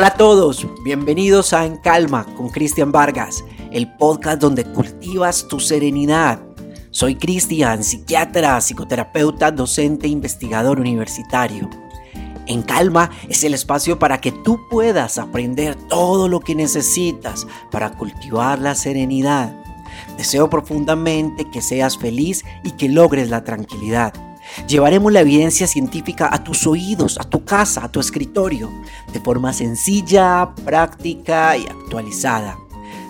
Hola a todos, bienvenidos a En Calma con Cristian Vargas, el podcast donde cultivas tu serenidad. Soy Cristian, psiquiatra, psicoterapeuta, docente e investigador universitario. En Calma es el espacio para que tú puedas aprender todo lo que necesitas para cultivar la serenidad. Deseo profundamente que seas feliz y que logres la tranquilidad. Llevaremos la evidencia científica a tus oídos, a tu casa, a tu escritorio, de forma sencilla, práctica y actualizada.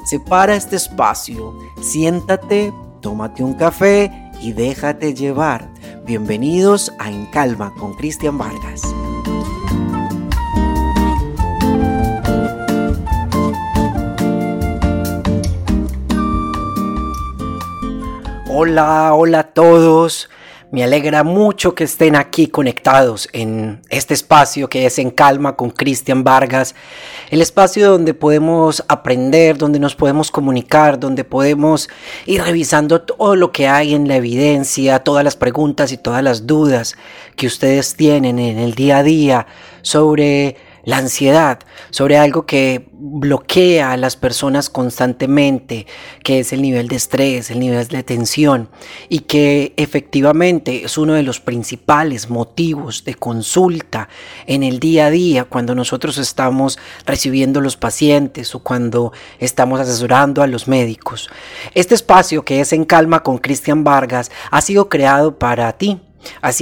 Separa este espacio, siéntate, tómate un café y déjate llevar. Bienvenidos a En Calma con Cristian Vargas. Hola, hola a todos. Me alegra mucho que estén aquí conectados en este espacio que es En Calma con Cristian Vargas, el espacio donde podemos aprender, donde nos podemos comunicar, donde podemos ir revisando todo lo que hay en la evidencia, todas las preguntas y todas las dudas que ustedes tienen en el día a día sobre la ansiedad, sobre algo que bloquea a las personas constantemente, que es el nivel de estrés, el nivel de tensión, y que efectivamente es uno de los principales motivos de consulta en el día a día cuando nosotros estamos recibiendo los pacientes o cuando estamos asesorando a los médicos. Este espacio que es en calma con Cristian Vargas ha sido creado para ti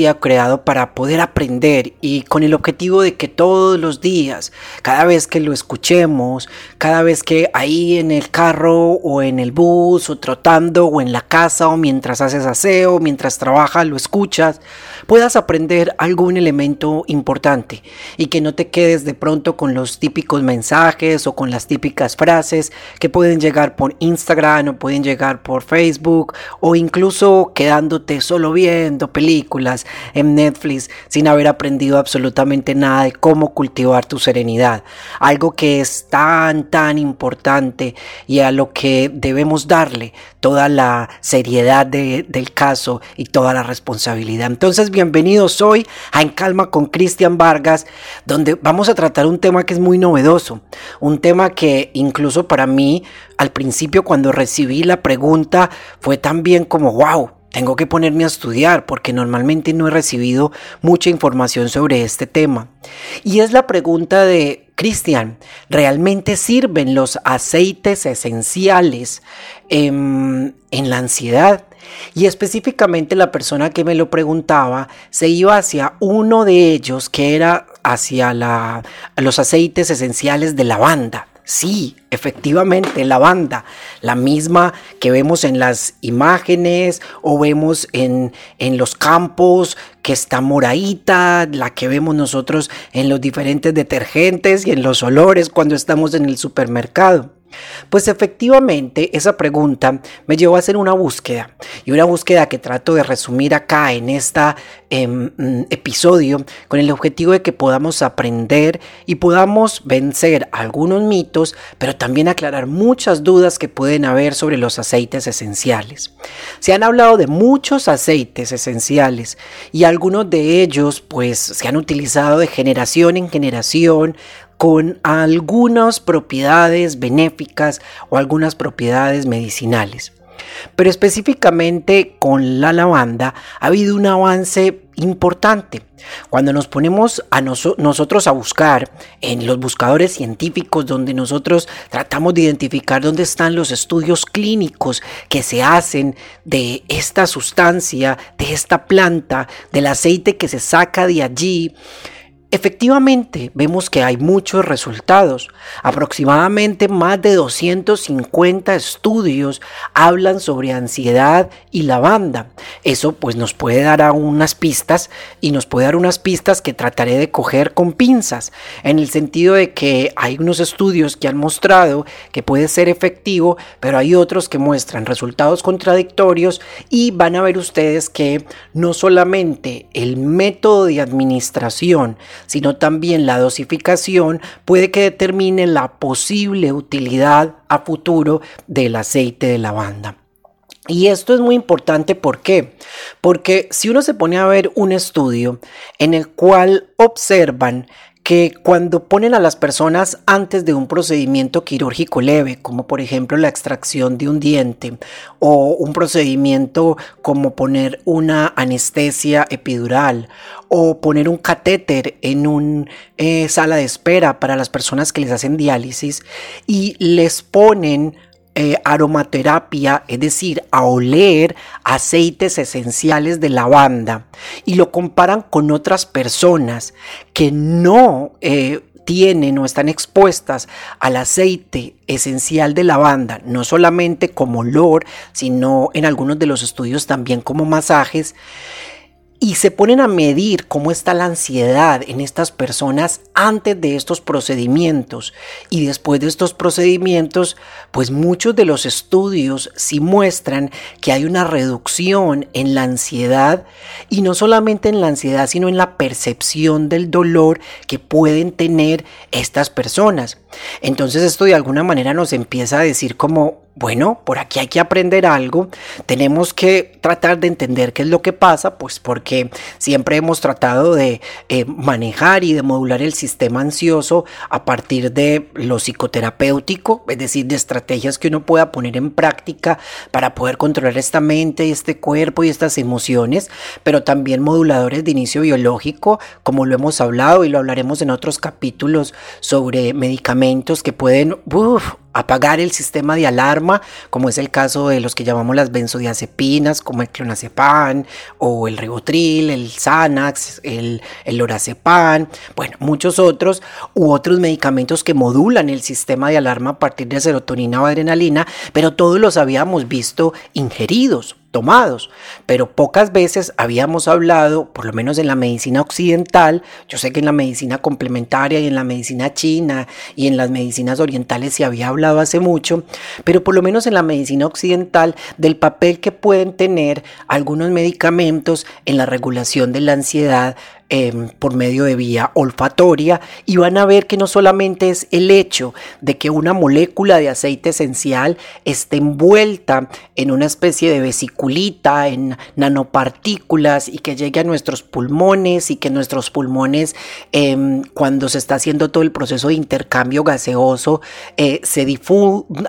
ha creado para poder aprender y con el objetivo de que todos los días, cada vez que lo escuchemos, cada vez que ahí en el carro o en el bus o trotando o en la casa o mientras haces aseo, mientras trabajas, lo escuchas, puedas aprender algún elemento importante y que no te quedes de pronto con los típicos mensajes o con las típicas frases que pueden llegar por Instagram o pueden llegar por Facebook o incluso quedándote solo viendo películas en Netflix sin haber aprendido absolutamente nada de cómo cultivar tu serenidad. Algo que es tan, tan importante y a lo que debemos darle toda la seriedad del caso y toda la responsabilidad. Entonces, bienvenidos hoy a En Calma con Cristian Vargas, donde vamos a tratar un tema que es muy novedoso, un tema que incluso para mí al principio cuando recibí la pregunta fue también como, wow, tengo que ponerme a estudiar porque normalmente no he recibido mucha información sobre este tema. Y es la pregunta de, Cristian, ¿realmente sirven los aceites esenciales en, en la ansiedad? Y específicamente la persona que me lo preguntaba se iba hacia uno de ellos que era hacia los aceites esenciales de lavanda. Sí, efectivamente, la banda, la misma que vemos en las imágenes o vemos en, en, los campos, que está moradita, la que vemos nosotros en los diferentes detergentes y en los olores cuando estamos en el supermercado. Pues efectivamente esa pregunta me llevó a hacer una búsqueda y una búsqueda que trato de resumir acá en este episodio con el objetivo de que podamos aprender y podamos vencer algunos mitos, pero también aclarar muchas dudas que pueden haber sobre los aceites esenciales. Se han hablado de muchos aceites esenciales y algunos de ellos pues se han utilizado de generación en generación con algunas propiedades benéficas o algunas propiedades medicinales. Pero específicamente con la lavanda ha habido un avance importante. Cuando nos ponemos a nosotros a buscar en los buscadores científicos donde nosotros tratamos de identificar dónde están los estudios clínicos que se hacen de esta sustancia, de esta planta, del aceite que se saca de allí, Efectivamente, vemos que hay muchos resultados. Aproximadamente más de 250 estudios hablan sobre ansiedad y lavanda. Eso pues nos puede dar unas pistas y nos puede dar unas pistas que trataré de coger con pinzas, en el sentido de que hay unos estudios que han mostrado que puede ser efectivo, pero hay otros que muestran resultados contradictorios y van a ver ustedes que no solamente el método de administración, sino también la dosificación puede que determine la posible utilidad a futuro del aceite de lavanda. Y esto es muy importante, ¿por qué? Porque si uno se pone a ver un estudio en el cual observan que cuando ponen a las personas antes de un procedimiento quirúrgico leve, como por ejemplo la extracción de un diente o un procedimiento como poner una anestesia epidural o poner un catéter en una eh, sala de espera para las personas que les hacen diálisis y les ponen eh, aromaterapia, es decir, a oler aceites esenciales de lavanda y lo comparan con otras personas que no eh, tienen o están expuestas al aceite esencial de lavanda, no solamente como olor, sino en algunos de los estudios también como masajes, y se ponen a medir cómo está la ansiedad en estas personas antes de estos procedimientos y después de estos procedimientos, pues muchos de los estudios sí muestran que hay una reducción en la ansiedad y no solamente en la ansiedad, sino en la percepción del dolor que pueden tener estas personas. Entonces esto de alguna manera nos empieza a decir como bueno, por aquí hay que aprender algo, tenemos que tratar de entender qué es lo que pasa, pues porque siempre hemos tratado de eh, manejar y de modular el sistema ansioso a partir de lo psicoterapéutico, es decir, de estrategias que uno pueda poner en práctica para poder controlar esta mente, este cuerpo y estas emociones, pero también moduladores de inicio biológico, como lo hemos hablado y lo hablaremos en otros capítulos sobre medicamentos que pueden apagar el sistema de alarma, como es el caso de los que llamamos las benzodiazepinas, como el clonazepam o el ribotril, el Xanax, el, el lorazepam, bueno, muchos otros, u otros medicamentos que modulan el sistema de alarma a partir de serotonina o adrenalina, pero todos los habíamos visto ingeridos tomados, pero pocas veces habíamos hablado, por lo menos en la medicina occidental, yo sé que en la medicina complementaria y en la medicina china y en las medicinas orientales se había hablado hace mucho, pero por lo menos en la medicina occidental del papel que pueden tener algunos medicamentos en la regulación de la ansiedad, Em, por medio de vía olfatoria y van a ver que no solamente es el hecho de que una molécula de aceite esencial esté envuelta en una especie de vesiculita, en nanopartículas y que llegue a nuestros pulmones y que nuestros pulmones em, cuando se está haciendo todo el proceso de intercambio gaseoso eh, se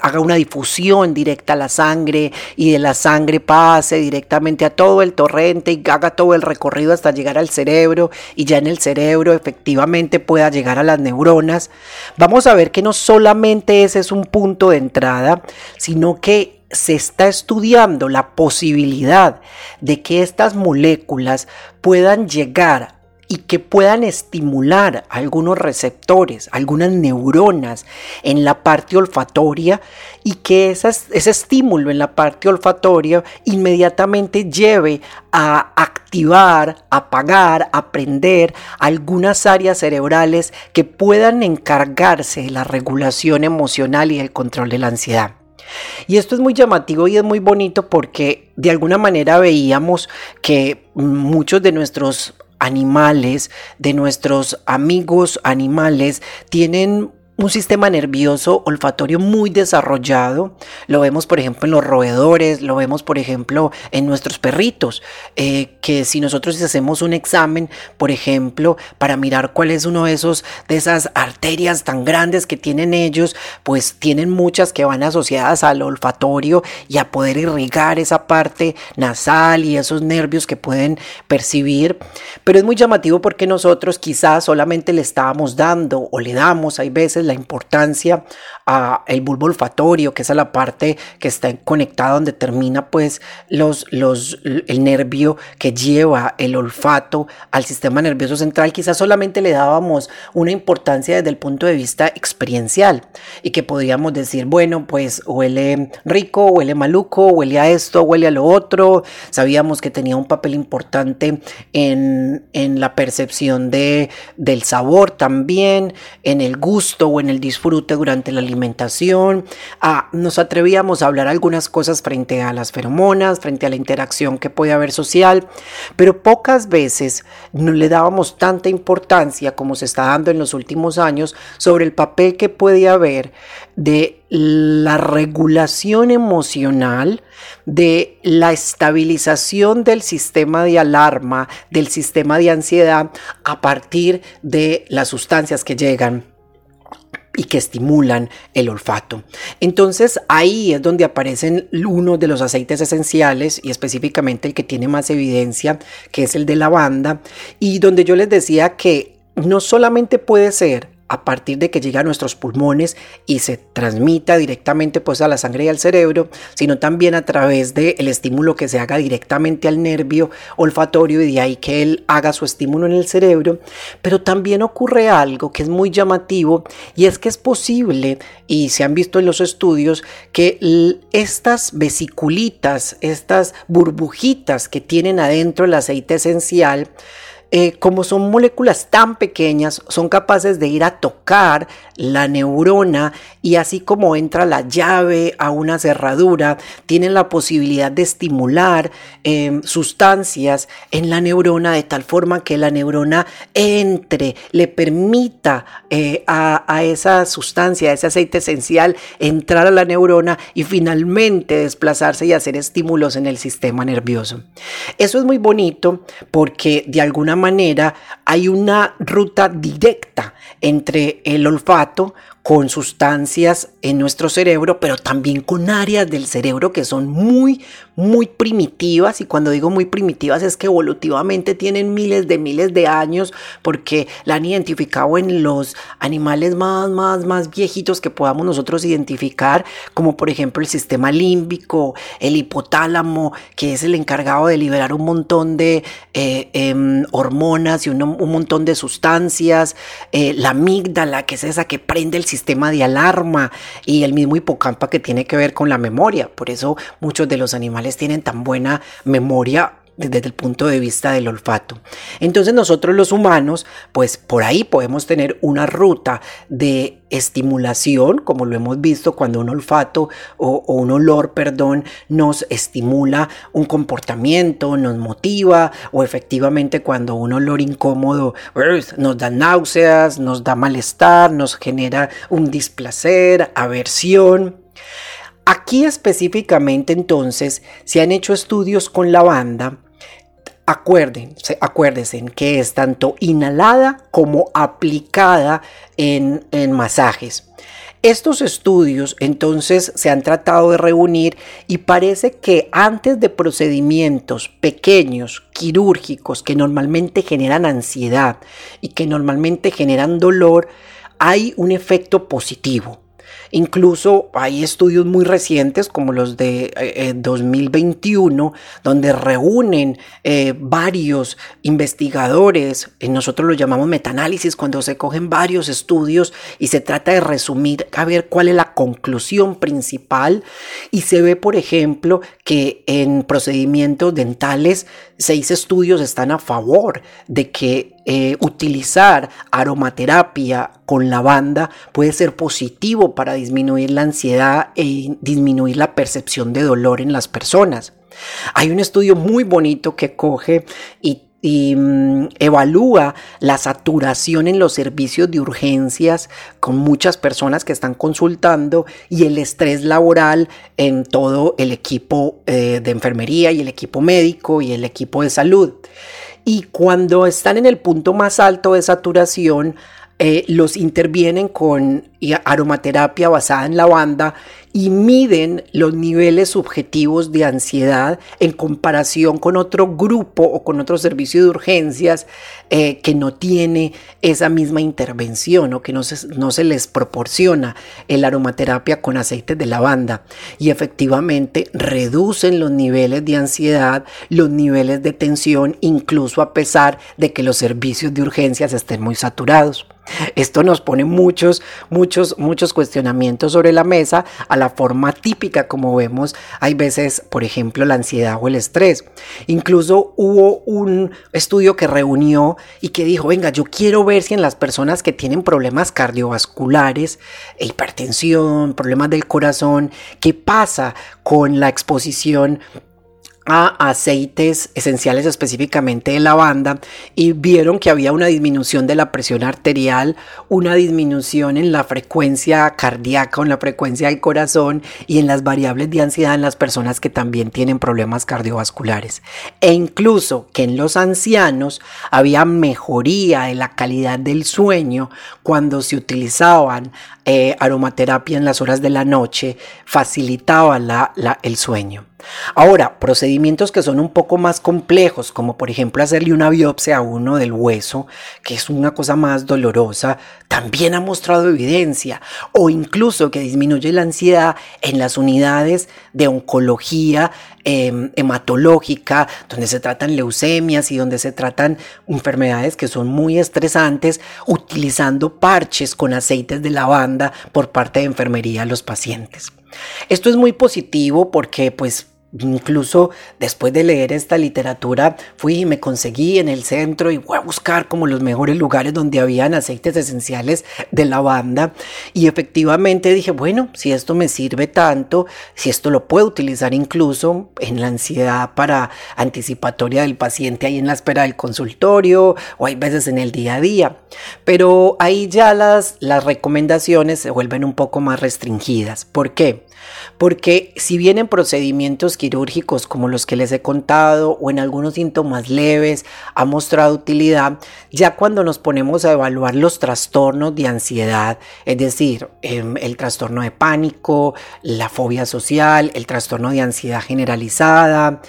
haga una difusión directa a la sangre y de la sangre pase directamente a todo el torrente y haga todo el recorrido hasta llegar al cerebro y ya en el cerebro efectivamente pueda llegar a las neuronas, vamos a ver que no solamente ese es un punto de entrada, sino que se está estudiando la posibilidad de que estas moléculas puedan llegar y que puedan estimular algunos receptores, algunas neuronas en la parte olfatoria y que ese estímulo en la parte olfatoria inmediatamente lleve a activar, apagar, aprender algunas áreas cerebrales que puedan encargarse de la regulación emocional y el control de la ansiedad. Y esto es muy llamativo y es muy bonito porque de alguna manera veíamos que muchos de nuestros animales, de nuestros amigos animales, tienen un sistema nervioso olfatorio muy desarrollado. Lo vemos, por ejemplo, en los roedores, lo vemos, por ejemplo, en nuestros perritos, eh, que si nosotros hacemos un examen, por ejemplo, para mirar cuál es uno de esos de esas arterias tan grandes que tienen ellos, pues tienen muchas que van asociadas al olfatorio y a poder irrigar esa parte nasal y esos nervios que pueden percibir. Pero es muy llamativo porque nosotros quizás solamente le estábamos dando o le damos, hay veces la importancia a el bulbo olfatorio, que es a la parte que está conectada donde termina pues los, los, el nervio que lleva el olfato al sistema nervioso central, quizás solamente le dábamos una importancia desde el punto de vista experiencial y que podríamos decir, bueno, pues huele rico, huele maluco, huele a esto, huele a lo otro, sabíamos que tenía un papel importante en, en la percepción de, del sabor también, en el gusto en el disfrute durante la alimentación. Nos atrevíamos a hablar algunas cosas frente a las feromonas, frente a la interacción que puede haber social, pero pocas veces no le dábamos tanta importancia como se está dando en los últimos años sobre el papel que puede haber de la regulación emocional, de la estabilización del sistema de alarma, del sistema de ansiedad a partir de las sustancias que llegan y que estimulan el olfato. Entonces ahí es donde aparecen uno de los aceites esenciales y específicamente el que tiene más evidencia, que es el de lavanda, y donde yo les decía que no solamente puede ser a partir de que llega a nuestros pulmones y se transmita directamente pues a la sangre y al cerebro, sino también a través del estímulo que se haga directamente al nervio olfatorio y de ahí que él haga su estímulo en el cerebro. Pero también ocurre algo que es muy llamativo y es que es posible, y se han visto en los estudios, que estas vesiculitas, estas burbujitas que tienen adentro el aceite esencial, eh, como son moléculas tan pequeñas, son capaces de ir a tocar la neurona y así como entra la llave a una cerradura, tienen la posibilidad de estimular em, sustancias en la neurona de tal forma que la neurona entre, le permita eh, a, a esa sustancia, a ese aceite esencial, entrar a la neurona y finalmente desplazarse y hacer estímulos en el sistema nervioso. Eso es muy bonito porque de alguna manera hay una ruta directa entre el olfato con sustancias en nuestro cerebro, pero también con áreas del cerebro que son muy, muy primitivas. Y cuando digo muy primitivas es que evolutivamente tienen miles de miles de años porque la han identificado en los animales más, más, más viejitos que podamos nosotros identificar, como por ejemplo el sistema límbico, el hipotálamo, que es el encargado de liberar un montón de eh, em, hormonas y un, montón de sustancias, eh, la amígdala, que es esa que prende el sistema de alarma y el mismo hipocampa que tiene que ver con la memoria. Por eso muchos de los animales tienen tan buena memoria desde el punto de vista del olfato. Entonces nosotros los humanos, pues por ahí podemos tener una ruta de estimulación, como lo hemos visto cuando un olfato o, un olor, perdón, nos estimula un comportamiento, nos motiva, o efectivamente cuando un olor incómodo nos da náuseas, nos da malestar, nos genera un displacer, aversión. Aquí específicamente entonces se han hecho estudios con lavanda Acuérdense, acuérdense que es tanto inhalada como aplicada en, en masajes. Estos estudios entonces se han tratado de reunir y parece que antes de procedimientos pequeños, quirúrgicos, que normalmente generan ansiedad y que normalmente generan dolor, hay un efecto positivo. Incluso hay estudios muy recientes como los de 2021 eh, eh, donde reúnen eh, varios investigadores, nosotros lo llamamos metaanálisis, cuando se cogen varios estudios y se trata de resumir a ver cuál es la conclusión principal. Y se ve por ejemplo que en procedimientos dentales seis estudios están a favor de que eh, utilizar aromaterapia con lavanda puede ser positivo para disminuir la ansiedad e disminuir la percepción de dolor en las personas. Hay un estudio muy bonito que coge y y mm, evalúa la saturación en los servicios de urgencias con muchas personas que están consultando y el estrés laboral en todo el equipo eh, de enfermería y el equipo médico y el equipo de salud. Y cuando están en el punto más alto de saturación, eh, los intervienen con aromaterapia basada en lavanda y miden los niveles subjetivos de ansiedad en comparación con otro grupo o con otro servicio de urgencias eh, que no tiene esa misma intervención o que no se, no se les proporciona el aromaterapia con aceite de lavanda. Y efectivamente reducen los niveles de ansiedad, los niveles de tensión, incluso a pesar de que los servicios de urgencias estén muy saturados. Esto nos pone muchos, muchos, muchos cuestionamientos sobre la mesa la forma típica como vemos hay veces, por ejemplo, la ansiedad o el estrés. Incluso hubo un estudio que reunió y que dijo, venga, yo quiero ver si en las personas que tienen problemas cardiovasculares, hipertensión, problemas del corazón, qué pasa con la exposición a aceites esenciales específicamente de lavanda y vieron que había una disminución de la presión arterial, una disminución en la frecuencia cardíaca en la frecuencia del corazón y en las variables de ansiedad en las personas que también tienen problemas cardiovasculares. E incluso que en los ancianos había mejoría de la calidad del sueño cuando se utilizaban eh, aromaterapia en las horas de la noche, facilitaba el sueño. Ahora, procedimientos que son un poco más complejos, como por ejemplo hacerle una biopsia a uno del hueso, que es una cosa más dolorosa, también ha mostrado evidencia, o incluso que disminuye la ansiedad en las unidades de oncología em, hematológica, donde se tratan leucemias y donde se tratan enfermedades que son muy estresantes, utilizando parches con aceites de lavanda por parte de enfermería a los pacientes. Esto es muy positivo porque pues Incluso después de leer esta literatura fui y me conseguí en el centro y voy a buscar como los mejores lugares donde habían aceites esenciales de lavanda y efectivamente dije, bueno, si esto me sirve tanto, si esto lo puedo utilizar incluso en la ansiedad para anticipatoria del paciente ahí en la espera del consultorio o hay veces en el día a día. Pero ahí ya las, las recomendaciones se vuelven un poco más restringidas. ¿Por qué? Porque si vienen procedimientos quirúrgicos como los que les he contado o en algunos síntomas leves ha mostrado utilidad, ya cuando nos ponemos a evaluar los trastornos de ansiedad, es decir, em, el trastorno de pánico, la fobia social, el trastorno de ansiedad generalizada,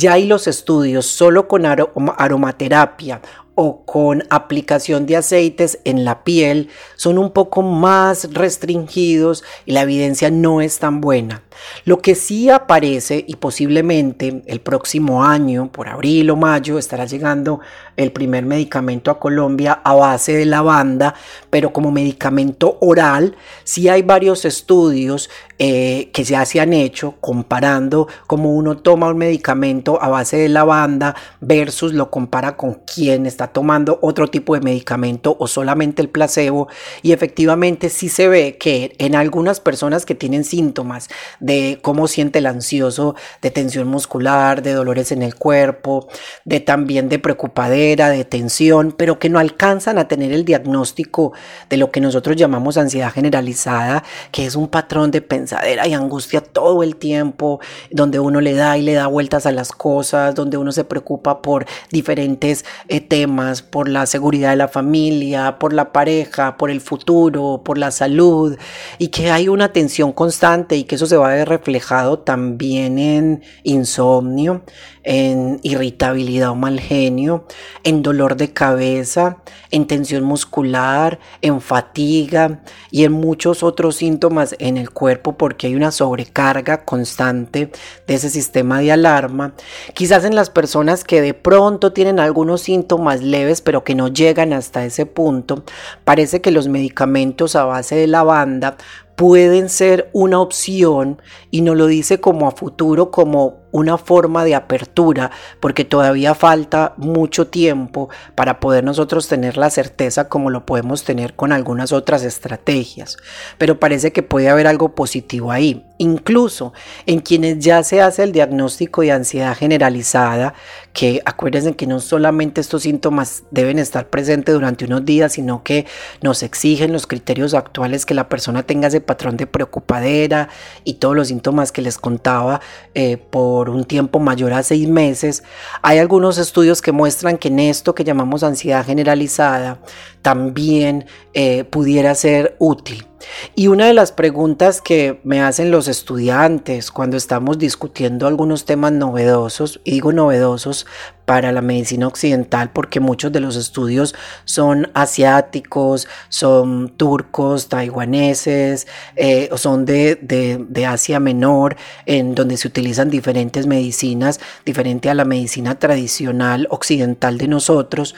ya hay los estudios solo con aromaterapia o con aplicación de aceites en la piel son un poco más restringidos y la evidencia no es tan buena. Lo que sí aparece y posiblemente el próximo año, por abril o mayo, estará llegando el primer medicamento a Colombia a base de lavanda, pero como medicamento oral, sí hay varios estudios eh, que ya se han hecho comparando cómo uno toma un medicamento a base de lavanda versus lo compara con quien está tomando otro tipo de medicamento o solamente el placebo. Y efectivamente sí se ve que en algunas personas que tienen síntomas de cómo siente el ansioso, de tensión muscular, de dolores en el cuerpo, de también de preocupadera, de tensión, pero que no alcanzan a tener el diagnóstico de lo que nosotros llamamos ansiedad generalizada, que es un patrón de pensamiento y angustia todo el tiempo, donde uno le da y le da vueltas a las cosas, donde uno se preocupa por diferentes eh, temas, por la seguridad de la familia, por la pareja, por el futuro, por la salud, y que hay una tensión constante y que eso se va a ver reflejado también en insomnio, en irritabilidad o mal genio, en dolor de cabeza, en tensión muscular, en fatiga y en muchos otros síntomas en el cuerpo porque hay una sobrecarga constante de ese sistema de alarma. Quizás en las personas que de pronto tienen algunos síntomas leves pero que no llegan hasta ese punto, parece que los medicamentos a base de lavanda pueden ser una opción y no lo dice como a futuro, como una forma de apertura, porque todavía falta mucho tiempo para poder nosotros tener la certeza como lo podemos tener con algunas otras estrategias. Pero parece que puede haber algo positivo ahí. Incluso en quienes ya se hace el diagnóstico de ansiedad generalizada, que acuérdense que no solamente estos síntomas deben estar presentes durante unos días, sino que nos exigen los criterios actuales que la persona tenga ese patrón de preocupadera y todos los síntomas que les contaba eh, por un tiempo mayor a seis meses. Hay algunos estudios que muestran que en esto que llamamos ansiedad generalizada también eh, pudiera ser útil. Y una de las preguntas que me hacen los estudiantes cuando estamos discutiendo algunos temas novedosos, digo novedosos para la medicina occidental porque muchos de los estudios son asiáticos, son turcos, taiwaneses, eh, son de, de, Asia Menor, en donde se utilizan diferentes medicinas, diferente a la medicina tradicional occidental de nosotros.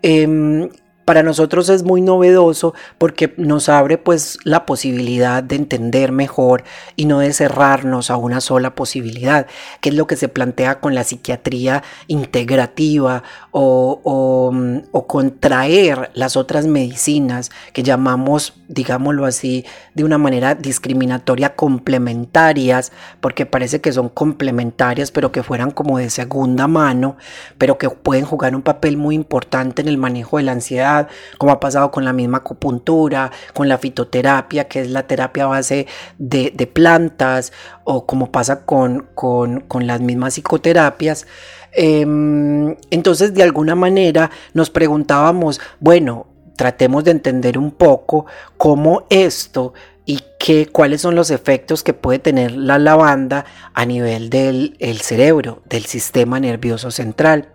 Em, para nosotros es muy novedoso porque nos abre pues la posibilidad de entender mejor y no de cerrarnos a una sola posibilidad, que es lo que se plantea con la psiquiatría integrativa o, o, o contraer las otras medicinas que llamamos, digámoslo así, de una manera discriminatoria complementarias, porque parece que son complementarias, pero que fueran como de segunda mano, pero que pueden jugar un papel muy importante en el manejo de la ansiedad como ha pasado con la misma acupuntura, con la fitoterapia, que es la terapia base de, plantas, o como pasa con, con, las mismas psicoterapias. Em, entonces, de alguna manera, nos preguntábamos, bueno, tratemos de entender un poco cómo esto y qué, cuáles son los efectos que puede tener la lavanda a nivel del cerebro, del sistema nervioso central.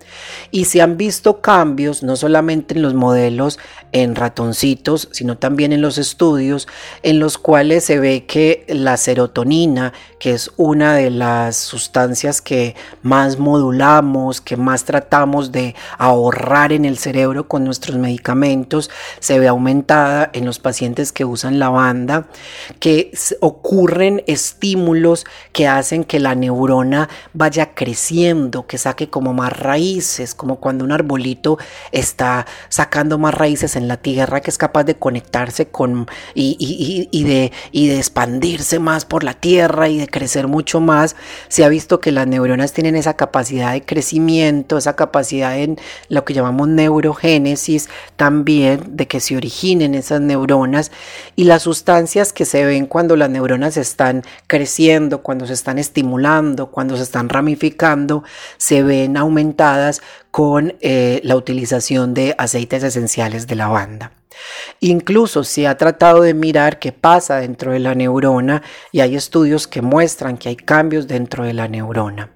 Y se han visto cambios no solamente en los modelos en ratoncitos, sino también en los estudios en los cuales se ve que la serotonina, que es una de las sustancias que más modulamos, que más tratamos de ahorrar en el cerebro con nuestros medicamentos, se ve aumentada en los pacientes que usan lavanda que ocurren estímulos que hacen que la neurona vaya creciendo, que saque como más raíces, como cuando un arbolito está sacando más raíces en la tierra, que es capaz de conectarse con y, de, y de expandirse más por la tierra y de crecer mucho más. Se ha visto que las neuronas tienen esa capacidad de crecimiento, esa capacidad en lo que llamamos neurogénesis, también de que se originen esas neuronas y las sustancias que se ven cuando las neuronas están creciendo, cuando se están estimulando, cuando se están ramificando, se ven aumentadas con eh, la utilización de aceites esenciales de lavanda. Incluso se ha tratado de mirar qué pasa dentro de la neurona y hay estudios que muestran que hay cambios dentro de la neurona.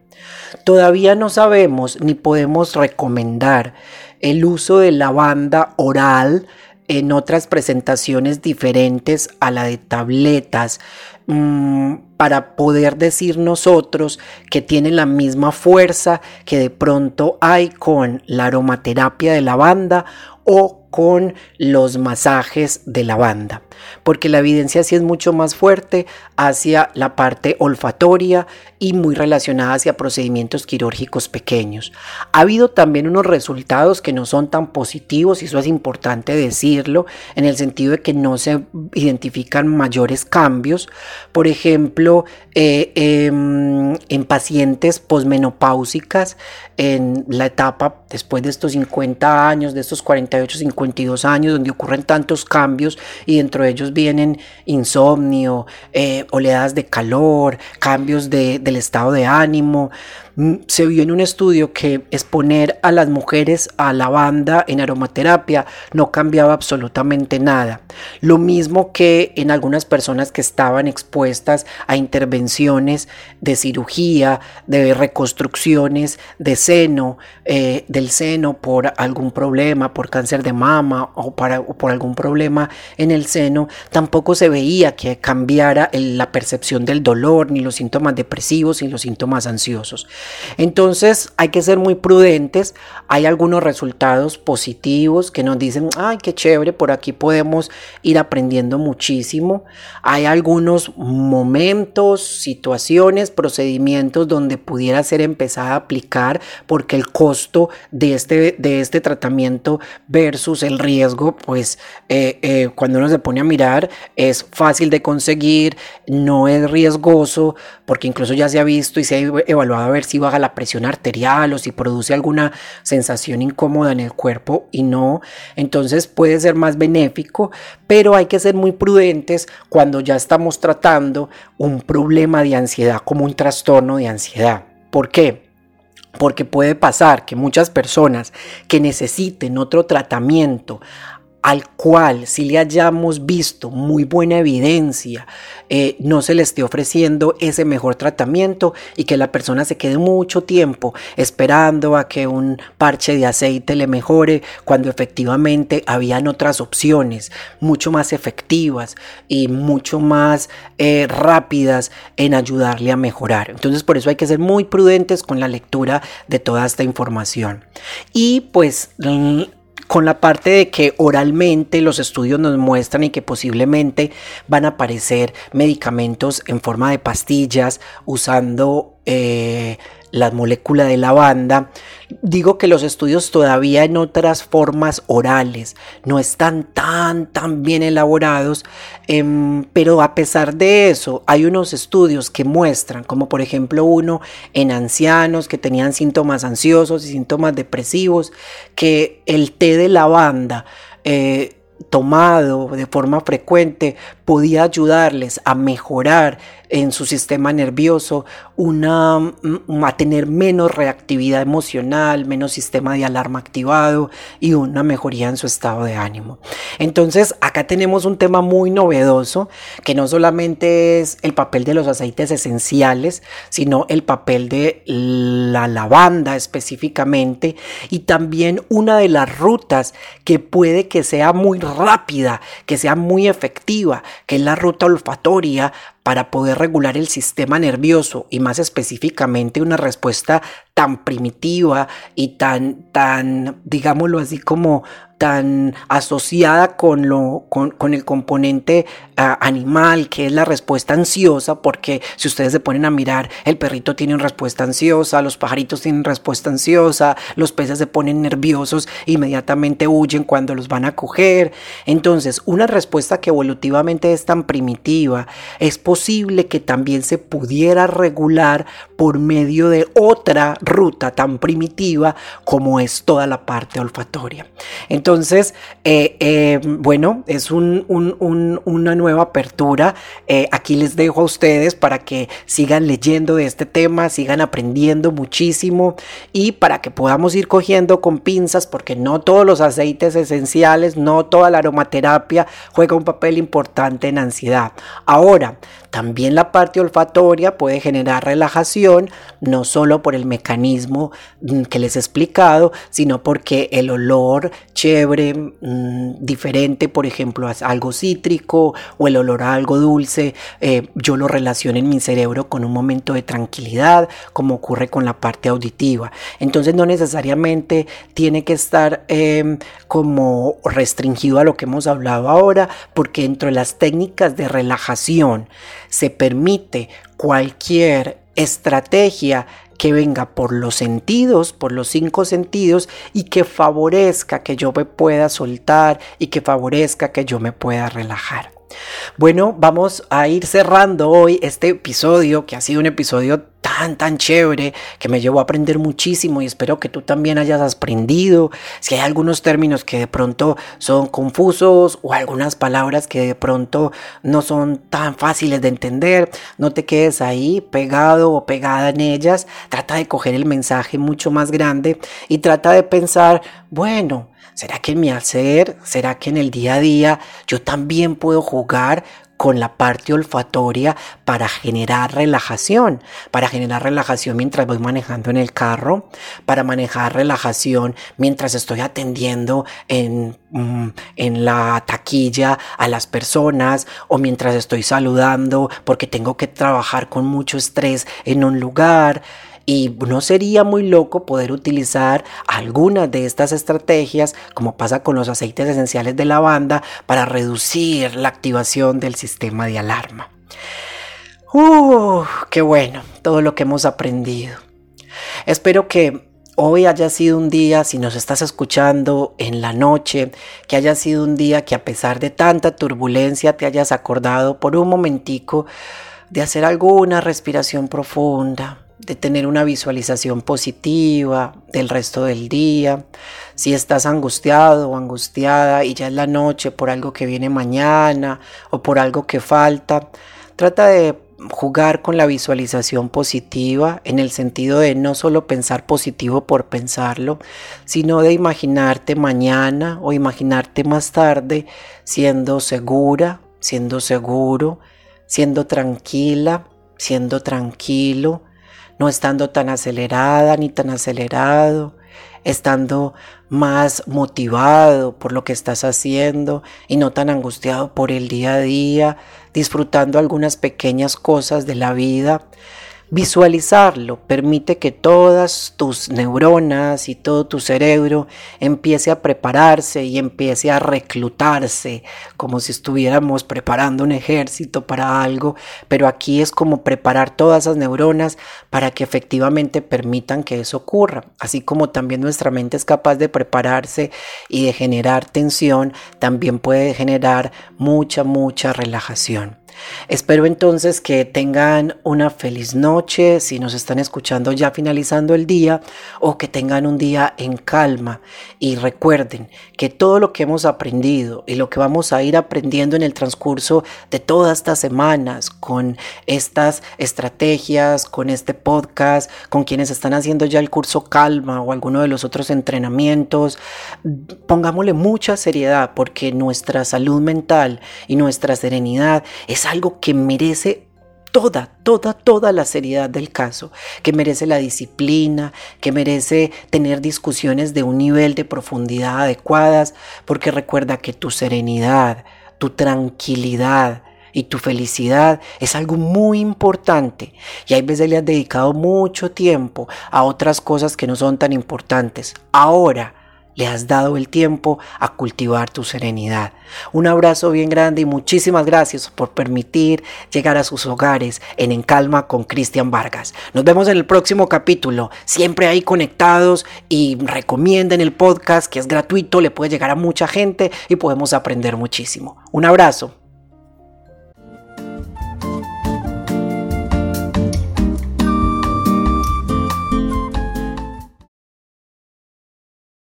Todavía no sabemos ni podemos recomendar el uso de lavanda oral en otras presentaciones diferentes a la de tabletas mm, para poder decir nosotros que tiene la misma fuerza que de pronto hay con la aromaterapia de lavanda o con los masajes de lavanda, porque la evidencia sí es mucho más fuerte hacia la parte olfatoria y muy relacionada hacia procedimientos quirúrgicos pequeños. Ha habido también unos resultados que no son tan positivos, y eso es importante decirlo, en el sentido de que no se identifican mayores cambios. Por ejemplo, eh, em, en pacientes posmenopáusicas, en la etapa después de estos 50 años, de estos 48, 52 años, donde ocurren tantos cambios y dentro ellos vienen insomnio, eh, oleadas de calor, cambios de, del estado de ánimo, Mm, se vio en un estudio que exponer a las mujeres a lavanda en aromaterapia no cambiaba absolutamente nada. Lo mismo que en algunas personas que estaban expuestas a intervenciones de cirugía, de reconstrucciones de seno, eh, del seno por algún problema, por cáncer de mama o, para, por algún problema en el seno, tampoco se veía que cambiara la percepción del dolor, ni los síntomas depresivos, ni los síntomas ansiosos. Entonces hay que ser muy prudentes. Hay algunos resultados positivos que nos dicen, ay, qué chévere, por aquí podemos ir aprendiendo muchísimo. Hay algunos momentos, situaciones, procedimientos donde pudiera ser empezada a aplicar porque el costo de este, de este tratamiento versus el riesgo, pues eh, eh, cuando uno se pone a mirar es fácil de conseguir, no es riesgoso porque incluso ya se ha visto y se ha evaluado a ver si baja la presión arterial o si produce alguna sensación incómoda en el cuerpo y no, entonces puede ser más benéfico, pero hay que ser muy prudentes cuando ya estamos tratando un problema de ansiedad como un trastorno de ansiedad. ¿Por qué? Porque puede pasar que muchas personas que necesiten otro tratamiento al cual si le hayamos visto muy buena evidencia, eh, no se le esté ofreciendo ese mejor tratamiento y que la persona se quede mucho tiempo esperando a que un parche de aceite le mejore cuando efectivamente habían otras opciones mucho más efectivas y mucho más eh, rápidas en ayudarle a mejorar. Entonces por eso hay que ser muy prudentes con la lectura de toda esta información. Y pues con la parte de que oralmente los estudios nos muestran y que posiblemente van a aparecer medicamentos en forma de pastillas usando eh, la molécula de lavanda, digo que los estudios todavía en otras formas orales no están tan, tan bien elaborados, em, pero a pesar de eso hay unos estudios que muestran, como por ejemplo uno en ancianos que tenían síntomas ansiosos y síntomas depresivos, que el té de lavanda eh, tomado de forma frecuente podía ayudarles a mejorar en su sistema nervioso, una, mm, a tener menos reactividad emocional, menos sistema de alarma activado y una mejoría en su estado de ánimo. Entonces, acá tenemos un tema muy novedoso que no solamente es el papel de los aceites esenciales, sino el papel de la lavanda específicamente y también una de las rutas que puede que sea muy rápida, que sea muy efectiva, que es la ruta olfatoria para poder regular el sistema nervioso y más específicamente una respuesta tan primitiva y tan, tan, digámoslo así como tan asociada con, lo, con, el componente ah, animal, que es la respuesta ansiosa, porque si ustedes se ponen a mirar, el perrito tiene una respuesta ansiosa, los pajaritos tienen respuesta ansiosa, los peces se ponen nerviosos, inmediatamente huyen cuando los van a coger. Entonces, una respuesta que evolutivamente es tan primitiva, es posible que también se pudiera regular por medio de otra ruta tan primitiva como es toda la parte olfatoria. Entonces, eh, eh, bueno, es una nueva apertura. Eh, aquí les dejo a ustedes para que sigan leyendo de este tema, sigan aprendiendo muchísimo y para que podamos ir cogiendo con pinzas, porque no todos los aceites esenciales, no toda la aromaterapia juega un papel importante en ansiedad. Ahora, también la parte olfatoria puede generar relajación, no solo por el mecanismo mm, que les he explicado, sino porque el olor chévere, mm, diferente, por ejemplo, a algo cítrico o el olor a algo dulce, eh, yo lo relaciono en mi cerebro con un momento de tranquilidad, como ocurre con la parte auditiva. Entonces no necesariamente tiene que estar em, como restringido a lo que hemos hablado ahora, porque dentro de las técnicas de relajación, se permite cualquier estrategia que venga por los sentidos, por los cinco sentidos y que favorezca que yo me pueda soltar y que favorezca que yo me pueda relajar. Bueno, vamos a ir cerrando hoy este episodio que ha sido un episodio tan, tan chévere que me llevó a aprender muchísimo y espero que tú también hayas aprendido. Si hay algunos términos que de pronto son confusos o algunas palabras que de pronto no son tan fáciles de entender, no te quedes ahí pegado o pegada en ellas. Trata de coger el mensaje mucho más grande y trata de pensar, bueno, ¿Será que en mi hacer, será que en el día a día yo también puedo jugar con la parte olfatoria para generar relajación, para generar relajación mientras voy manejando en el carro, para manejar relajación mientras estoy atendiendo en, mm, en la taquilla a las personas o mientras estoy saludando porque tengo que trabajar con mucho estrés en un lugar. Y no sería muy loco poder utilizar algunas de estas estrategias, como pasa con los aceites esenciales de lavanda, para reducir la activación del sistema de alarma. ¡Uh! ¡Qué bueno! Todo lo que hemos aprendido. Espero que hoy haya sido un día, si nos estás escuchando en la noche, que haya sido un día que a pesar de tanta turbulencia te hayas acordado por un momentico de hacer alguna respiración profunda, de tener una visualización positiva del resto del día. Si estás angustiado o angustiada y ya es la noche por algo que viene mañana o por algo que falta, trata de jugar con la visualización positiva en el sentido de no solo pensar positivo por pensarlo, sino de imaginarte mañana o imaginarte más tarde siendo segura, siendo seguro, siendo tranquila, siendo tranquilo, no estando tan acelerada ni tan acelerado, estando más motivado por lo que estás haciendo y no tan angustiado por el día a día, disfrutando algunas pequeñas cosas de la vida. Visualizarlo permite que todas tus neuronas y todo tu cerebro empiece a prepararse y empiece a reclutarse como si estuviéramos preparando un ejército para algo, pero aquí es como preparar todas esas neuronas para que efectivamente permitan que eso ocurra, así como también nuestra mente es capaz de prepararse y de generar tensión, también puede generar mucha, mucha relajación. Espero entonces que tengan una feliz noche si nos están escuchando ya finalizando el día o que tengan un día en calma. Y recuerden que todo lo que hemos aprendido y lo que vamos a ir aprendiendo en el transcurso de todas estas semanas con estas estrategias, con este podcast, con quienes están haciendo ya el curso Calma o alguno de los otros entrenamientos, pongámosle mucha seriedad porque nuestra salud mental y nuestra serenidad es algo que merece toda, toda, toda la seriedad del caso, que merece la disciplina, que merece tener discusiones de un nivel de profundidad adecuadas, porque recuerda que tu serenidad, tu tranquilidad, y tu felicidad es algo muy importante y hay veces le has dedicado mucho tiempo a otras cosas que no son tan importantes. Ahora, le has dado el tiempo a cultivar tu serenidad. Un abrazo bien grande y muchísimas gracias por permitir llegar a sus hogares en En Calma con Cristian Vargas. Nos vemos en el próximo capítulo. Siempre ahí conectados y recomienden el podcast que es gratuito, le puede llegar a mucha gente y podemos aprender muchísimo. Un abrazo.